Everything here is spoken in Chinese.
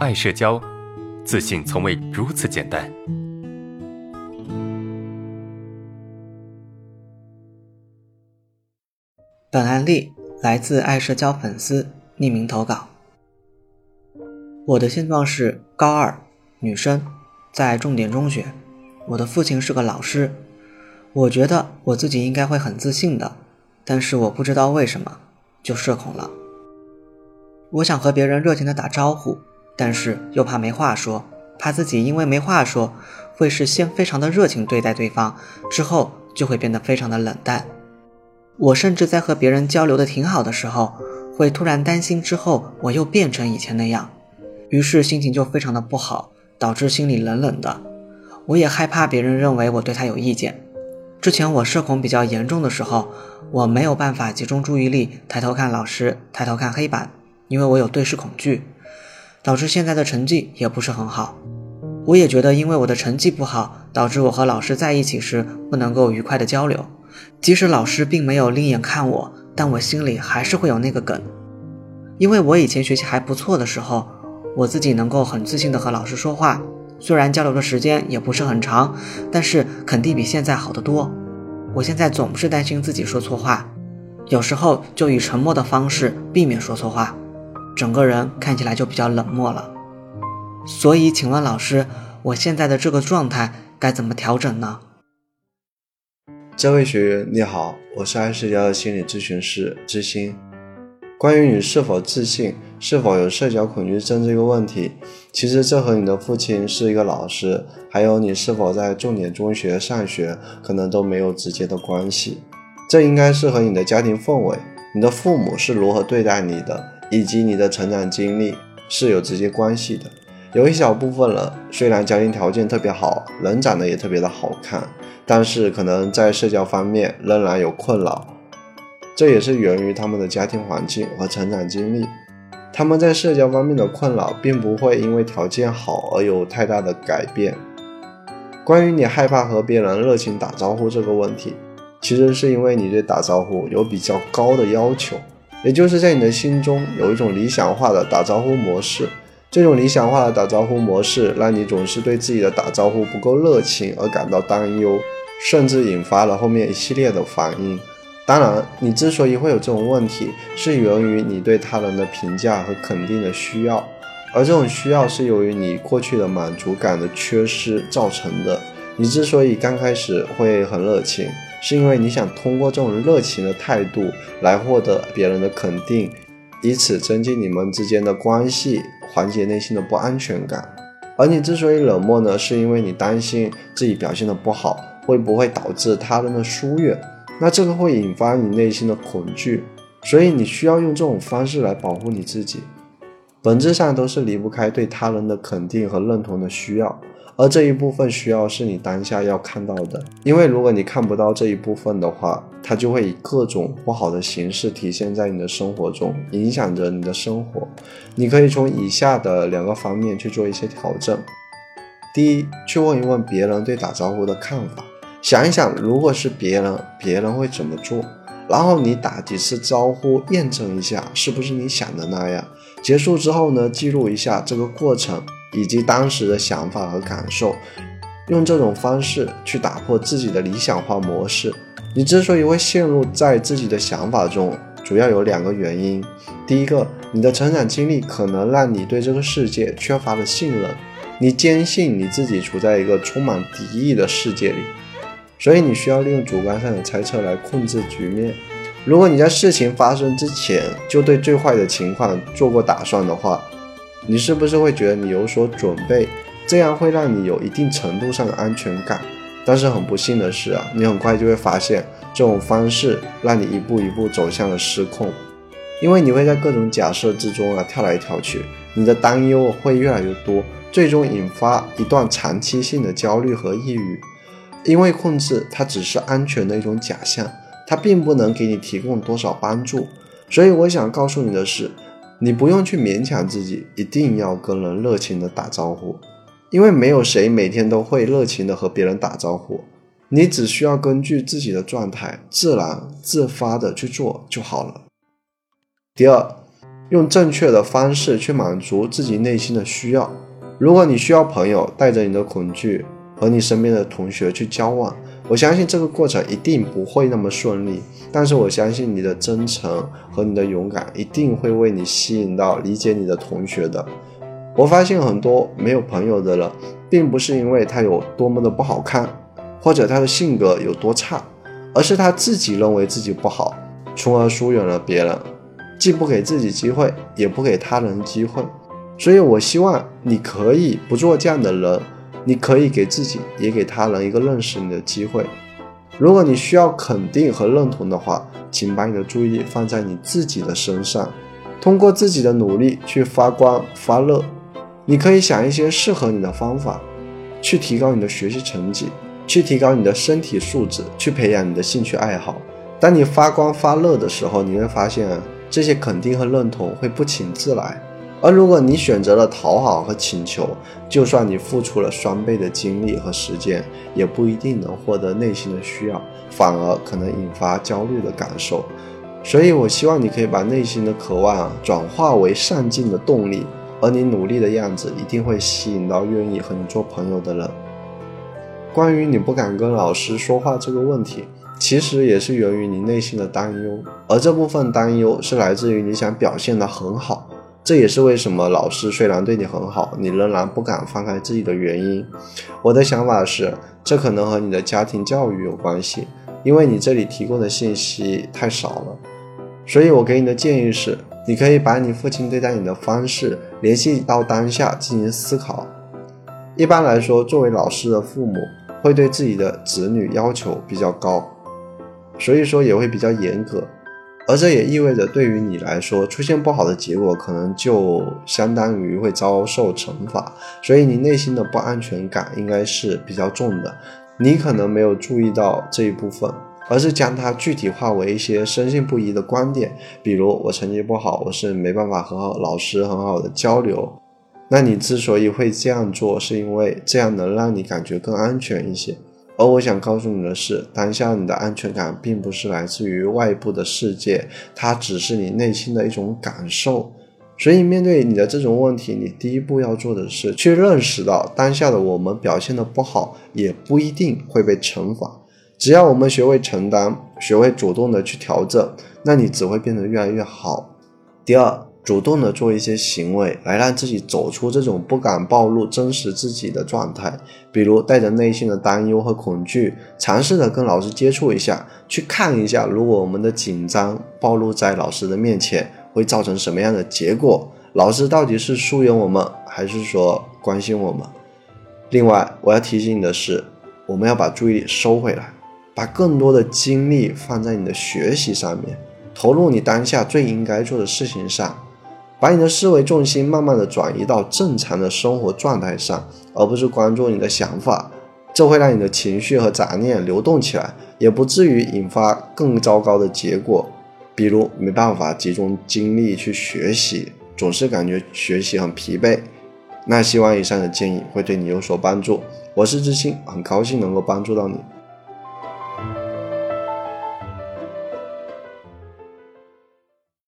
爱社交，自信从未如此简单。本案例来自爱社交粉丝匿名投稿。我的现状是高二，女生，在重点中学。我的父亲是个老师。我觉得我自己应该会很自信的，但是我不知道为什么就社恐了。我想和别人热情的打招呼，但是又怕没话说，怕自己因为没话说，会是先非常的热情对待对方，之后就会变得非常的冷淡。我甚至在和别人交流的挺好的时候，会突然担心之后我又变成以前那样，于是心情就非常的不好，导致心里冷冷的。我也害怕别人认为我对他有意见。之前我社恐比较严重的时候，我没有办法集中注意力，抬头看老师，抬头看黑板，因为我有对视恐惧，导致现在的成绩也不是很好。我也觉得，因为我的成绩不好，导致我和老师在一起时不能够愉快的交流。即使老师并没有另眼看我，但我心里还是会有那个梗。因为我以前学习还不错的时候，我自己能够很自信的和老师说话。虽然交流的时间也不是很长，但是肯定比现在好得多。我现在总是担心自己说错话，有时候就以沉默的方式避免说错话，整个人看起来就比较冷漠了。所以，请问老师，我现在的这个状态该怎么调整呢？这位学员你好，我是爱社交的心理咨询师知心。关于你是否自信、是否有社交恐惧症这个问题，其实这和你的父亲是一个老师，还有你是否在重点中学上学，可能都没有直接的关系。这应该是和你的家庭氛围、你的父母是如何对待你的，以及你的成长经历是有直接关系的。有一小部分人虽然家庭条件特别好，人长得也特别的好看，但是可能在社交方面仍然有困扰。这也是源于他们的家庭环境和成长经历，他们在社交方面的困扰并不会因为条件好而有太大的改变。关于你害怕和别人热情打招呼这个问题，其实是因为你对打招呼有比较高的要求，也就是在你的心中有一种理想化的打招呼模式。这种理想化的打招呼模式让你总是对自己的打招呼不够热情而感到担忧，甚至引发了后面一系列的反应。当然，你之所以会有这种问题，是源于你对他人的评价和肯定的需要，而这种需要是由于你过去的满足感的缺失造成的。你之所以刚开始会很热情，是因为你想通过这种热情的态度来获得别人的肯定，以此增进你们之间的关系，缓解内心的不安全感。而你之所以冷漠呢，是因为你担心自己表现的不好，会不会导致他人的疏远。那这个会引发你内心的恐惧，所以你需要用这种方式来保护你自己。本质上都是离不开对他人的肯定和认同的需要，而这一部分需要是你当下要看到的。因为如果你看不到这一部分的话，它就会以各种不好的形式体现在你的生活中，影响着你的生活。你可以从以下的两个方面去做一些调整：第一，去问一问别人对打招呼的看法。想一想，如果是别人，别人会怎么做？然后你打几次招呼，验证一下是不是你想的那样。结束之后呢，记录一下这个过程以及当时的想法和感受，用这种方式去打破自己的理想化模式。你之所以会陷入在自己的想法中，主要有两个原因。第一个，你的成长经历可能让你对这个世界缺乏了信任，你坚信你自己处在一个充满敌意的世界里。所以你需要利用主观上的猜测来控制局面。如果你在事情发生之前就对最坏的情况做过打算的话，你是不是会觉得你有所准备？这样会让你有一定程度上的安全感。但是很不幸的是啊，你很快就会发现这种方式让你一步一步走向了失控，因为你会在各种假设之中啊跳来跳去，你的担忧会越来越多，最终引发一段长期性的焦虑和抑郁。因为控制它只是安全的一种假象，它并不能给你提供多少帮助。所以我想告诉你的是，你不用去勉强自己一定要跟人热情的打招呼，因为没有谁每天都会热情的和别人打招呼。你只需要根据自己的状态，自然自发的去做就好了。第二，用正确的方式去满足自己内心的需要。如果你需要朋友，带着你的恐惧和你身边的同学去交往，我相信这个过程一定不会那么顺利。但是我相信你的真诚和你的勇敢一定会为你吸引到理解你的同学的。我发现很多没有朋友的人，并不是因为他有多么的不好看，或者他的性格有多差，而是他自己认为自己不好，从而疏远了别人。既不给自己机会，也不给他人机会，所以我希望你可以不做这样的人，你可以给自己也给他人一个认识你的机会。如果你需要肯定和认同的话，请把你的注意力放在你自己的身上，通过自己的努力去发光发热。你可以想一些适合你的方法，去提高你的学习成绩，去提高你的身体素质，去培养你的兴趣爱好。当你发光发热的时候，你会发现。这些肯定和认同会不请自来，而如果你选择了讨好和请求，就算你付出了双倍的精力和时间，也不一定能获得内心的需要，反而可能引发焦虑的感受。所以，我希望你可以把内心的渴望转化为上进的动力，而你努力的样子一定会吸引到愿意和你做朋友的人。关于你不敢跟老师说话这个问题。其实也是源于你内心的担忧，而这部分担忧是来自于你想表现得很好，这也是为什么老师虽然对你很好，你仍然不敢放开自己的原因。我的想法是，这可能和你的家庭教育有关系，因为你这里提供的信息太少了。所以我给你的建议是，你可以把你父亲对待你的方式联系到当下进行思考。一般来说，作为老师的父母会对自己的子女要求比较高。所以说也会比较严格，而这也意味着对于你来说，出现不好的结果，可能就相当于会遭受惩罚。所以你内心的不安全感应该是比较重的。你可能没有注意到这一部分，而是将它具体化为一些深信不疑的观点，比如我成绩不好，我是没办法和老师很好的交流。那你之所以会这样做，是因为这样能让你感觉更安全一些。而我想告诉你的是，当下你的安全感并不是来自于外部的世界，它只是你内心的一种感受。所以，面对你的这种问题，你第一步要做的是去认识到，当下的我们表现的不好，也不一定会被惩罚。只要我们学会承担，学会主动的去调整，那你只会变得越来越好。第二。主动的做一些行为，来让自己走出这种不敢暴露真实自己的状态。比如带着内心的担忧和恐惧，尝试的跟老师接触一下，去看一下，如果我们的紧张暴露在老师的面前，会造成什么样的结果？老师到底是疏远我们，还是说关心我们？另外，我要提醒你的是，我们要把注意力收回来，把更多的精力放在你的学习上面，投入你当下最应该做的事情上。把你的思维重心慢慢的转移到正常的生活状态上，而不是关注你的想法，这会让你的情绪和杂念流动起来，也不至于引发更糟糕的结果，比如没办法集中精力去学习，总是感觉学习很疲惫。那希望以上的建议会对你有所帮助。我是知心，很高兴能够帮助到你。